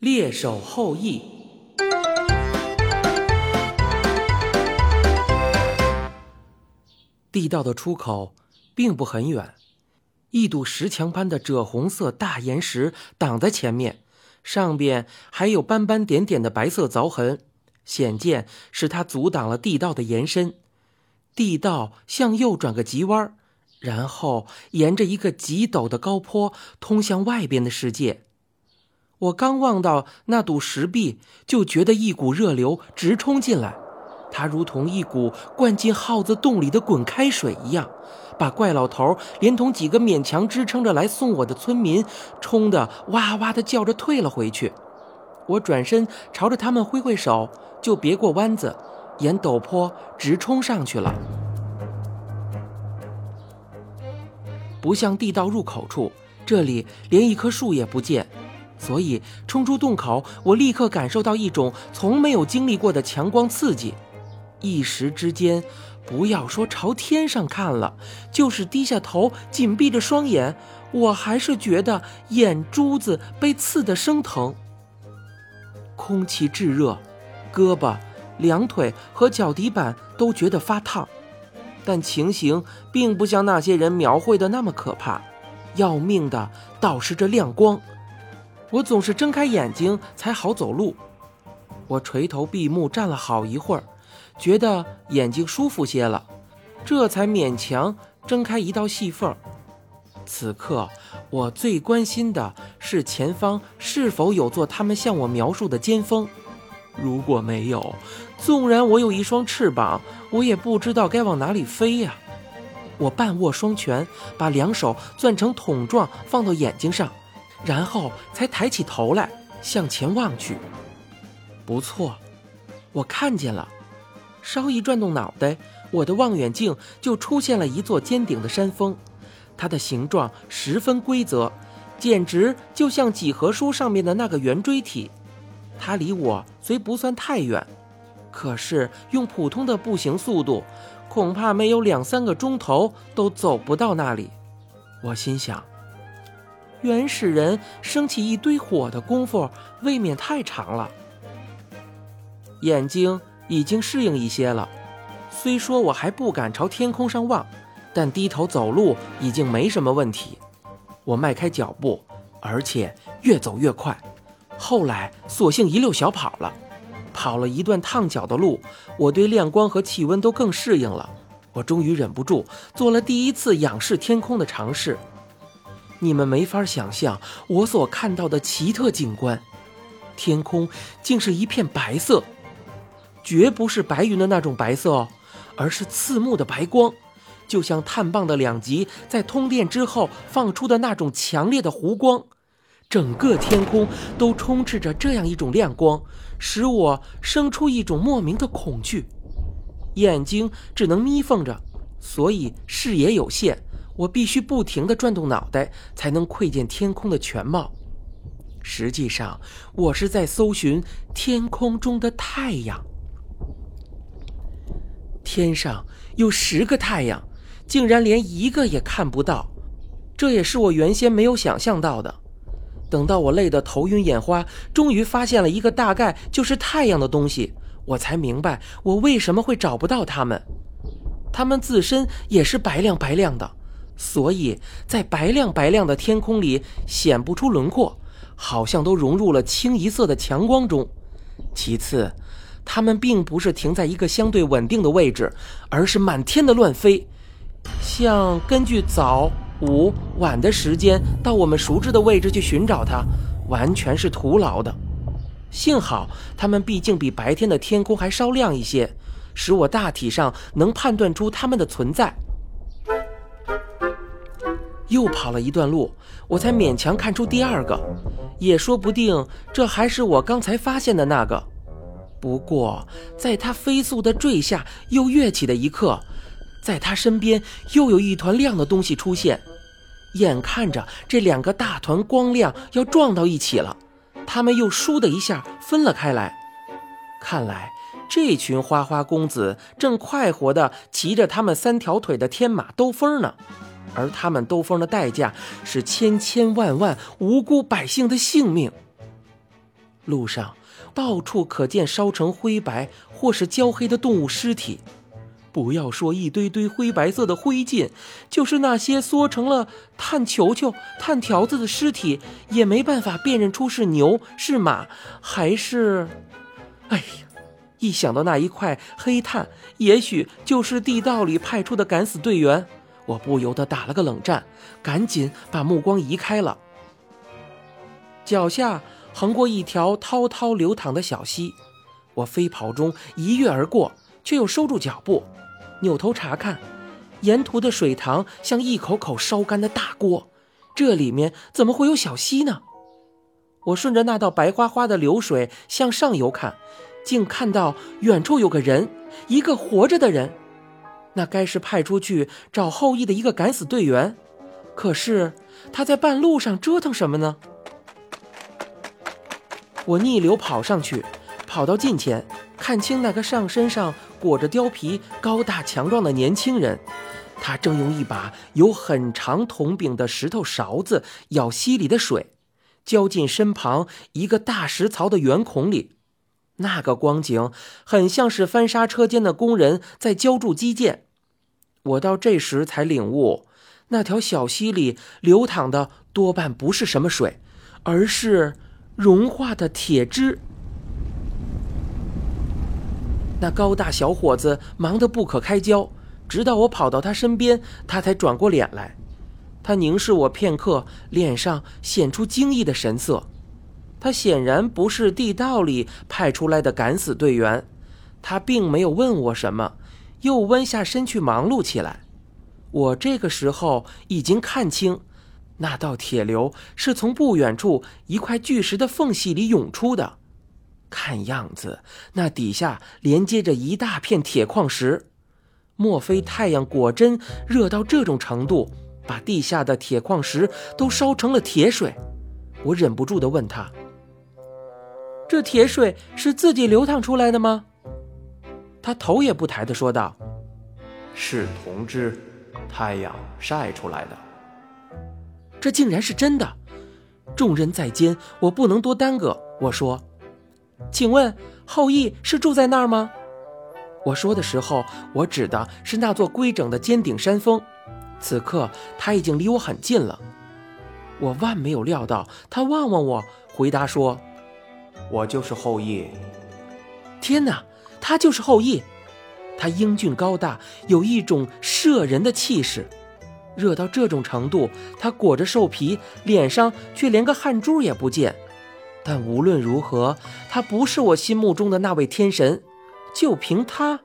猎手后裔。地道的出口并不很远，一堵石墙般的赭红色大岩石挡在前面，上边还有斑斑点点的白色凿痕，显见是它阻挡了地道的延伸。地道向右转个急弯，然后沿着一个极陡的高坡通向外边的世界。我刚望到那堵石壁，就觉得一股热流直冲进来。它如同一股灌进耗子洞里的滚开水一样，把怪老头连同几个勉强支撑着来送我的村民冲得哇哇的叫着退了回去。我转身朝着他们挥挥手，就别过弯子，沿陡坡直冲上去了。不像地道入口处，这里连一棵树也不见，所以冲出洞口，我立刻感受到一种从没有经历过的强光刺激。一时之间，不要说朝天上看了，就是低下头紧闭着双眼，我还是觉得眼珠子被刺得生疼。空气炙热，胳膊、两腿和脚底板都觉得发烫，但情形并不像那些人描绘的那么可怕，要命的倒是这亮光。我总是睁开眼睛才好走路，我垂头闭目站了好一会儿。觉得眼睛舒服些了，这才勉强睁开一道细缝。此刻我最关心的是前方是否有座他们向我描述的尖峰。如果没有，纵然我有一双翅膀，我也不知道该往哪里飞呀。我半握双拳，把两手攥成桶状放到眼睛上，然后才抬起头来向前望去。不错，我看见了。稍一转动脑袋，我的望远镜就出现了一座尖顶的山峰，它的形状十分规则，简直就像几何书上面的那个圆锥体。它离我虽不算太远，可是用普通的步行速度，恐怕没有两三个钟头都走不到那里。我心想，原始人升起一堆火的功夫未免太长了。眼睛。已经适应一些了，虽说我还不敢朝天空上望，但低头走路已经没什么问题。我迈开脚步，而且越走越快。后来索性一溜小跑了，跑了一段烫脚的路，我对亮光和气温都更适应了。我终于忍不住做了第一次仰视天空的尝试。你们没法想象我所看到的奇特景观，天空竟是一片白色。绝不是白云的那种白色哦，而是刺目的白光，就像碳棒的两极在通电之后放出的那种强烈的弧光。整个天空都充斥着这样一种亮光，使我生出一种莫名的恐惧。眼睛只能眯缝着，所以视野有限，我必须不停地转动脑袋，才能窥见天空的全貌。实际上，我是在搜寻天空中的太阳。天上有十个太阳，竟然连一个也看不到，这也是我原先没有想象到的。等到我累得头晕眼花，终于发现了一个大概就是太阳的东西，我才明白我为什么会找不到它们。它们自身也是白亮白亮的，所以在白亮白亮的天空里显不出轮廓，好像都融入了清一色的强光中。其次。它们并不是停在一个相对稳定的位置，而是满天的乱飞，像根据早、午、晚的时间到我们熟知的位置去寻找它，完全是徒劳的。幸好它们毕竟比白天的天空还稍亮一些，使我大体上能判断出它们的存在。又跑了一段路，我才勉强看出第二个，也说不定这还是我刚才发现的那个。不过，在它飞速的坠下又跃起的一刻，在它身边又有一团亮的东西出现。眼看着这两个大团光亮要撞到一起了，他们又倏的一下分了开来。看来这群花花公子正快活地骑着他们三条腿的天马兜风呢，而他们兜风的代价是千千万万无辜百姓的性命。路上到处可见烧成灰白或是焦黑的动物尸体。不要说一堆堆灰白色的灰烬，就是那些缩成了炭球球、炭条子的尸体，也没办法辨认出是牛、是马还是……哎呀！一想到那一块黑炭，也许就是地道里派出的敢死队员，我不由得打了个冷战，赶紧把目光移开了。脚下横过一条滔滔流淌的小溪，我飞跑中一跃而过，却又收住脚步。扭头查看，沿途的水塘像一口口烧干的大锅，这里面怎么会有小溪呢？我顺着那道白花花的流水向上游看，竟看到远处有个人，一个活着的人。那该是派出去找后羿的一个敢死队员，可是他在半路上折腾什么呢？我逆流跑上去，跑到近前，看清那个上身上。裹着貂皮、高大强壮的年轻人，他正用一把有很长铜柄的石头勺子舀溪里的水，浇进身旁一个大石槽的圆孔里。那个光景很像是翻砂车间的工人在浇筑基建。我到这时才领悟，那条小溪里流淌的多半不是什么水，而是融化的铁汁。那高大小伙子忙得不可开交，直到我跑到他身边，他才转过脸来。他凝视我片刻，脸上显出惊异的神色。他显然不是地道里派出来的敢死队员。他并没有问我什么，又弯下身去忙碌起来。我这个时候已经看清，那道铁流是从不远处一块巨石的缝隙里涌出的。看样子，那底下连接着一大片铁矿石。莫非太阳果真热到这种程度，把地下的铁矿石都烧成了铁水？我忍不住地问他：“这铁水是自己流淌出来的吗？”他头也不抬地说道：“是铜汁，太阳晒出来的。”这竟然是真的！众人在间，我不能多耽搁。我说。请问后羿是住在那儿吗？我说的时候，我指的是那座规整的尖顶山峰。此刻他已经离我很近了。我万没有料到，他望望我，回答说：“我就是后羿。”天哪，他就是后羿！他英俊高大，有一种摄人的气势。热到这种程度，他裹着兽皮，脸上却连个汗珠也不见。但无论如何，他不是我心目中的那位天神。就凭他，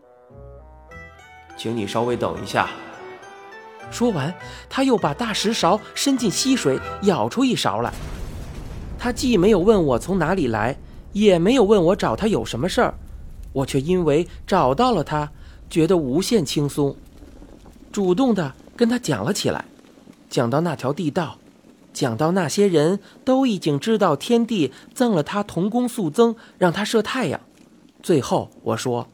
请你稍微等一下。说完，他又把大石勺伸进溪水，舀出一勺来。他既没有问我从哪里来，也没有问我找他有什么事儿，我却因为找到了他，觉得无限轻松，主动的跟他讲了起来，讲到那条地道。讲到那些人都已经知道天帝赠了他铜弓素增，让他射太阳。最后我说，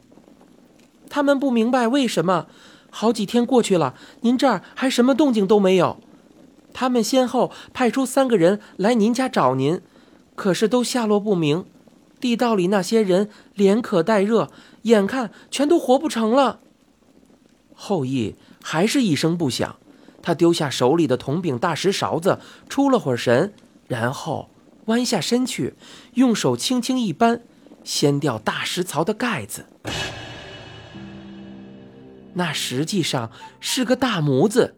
他们不明白为什么好几天过去了，您这儿还什么动静都没有。他们先后派出三个人来您家找您，可是都下落不明。地道里那些人连渴带热，眼看全都活不成了。后羿还是一声不响。他丢下手里的铜柄大石勺子，出了会儿神，然后弯下身去，用手轻轻一扳，掀掉大石槽的盖子。那实际上是个大模子，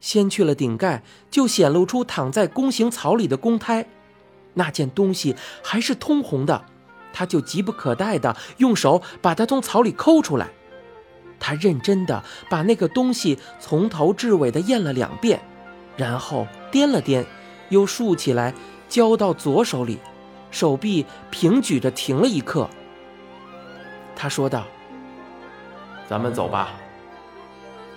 掀去了顶盖，就显露出躺在弓形槽里的公胎。那件东西还是通红的，他就急不可待地用手把它从草里抠出来。他认真的把那个东西从头至尾的验了两遍，然后掂了掂，又竖起来交到左手里，手臂平举着停了一刻。他说道：“咱们走吧。”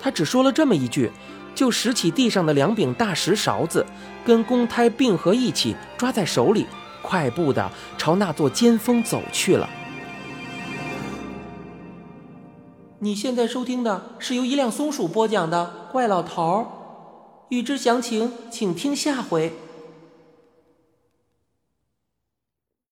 他只说了这么一句，就拾起地上的两柄大石勺子，跟公胎并合一起抓在手里，快步的朝那座尖峰走去了。你现在收听的是由一辆松鼠播讲的《怪老头儿》，欲知详情，请听下回。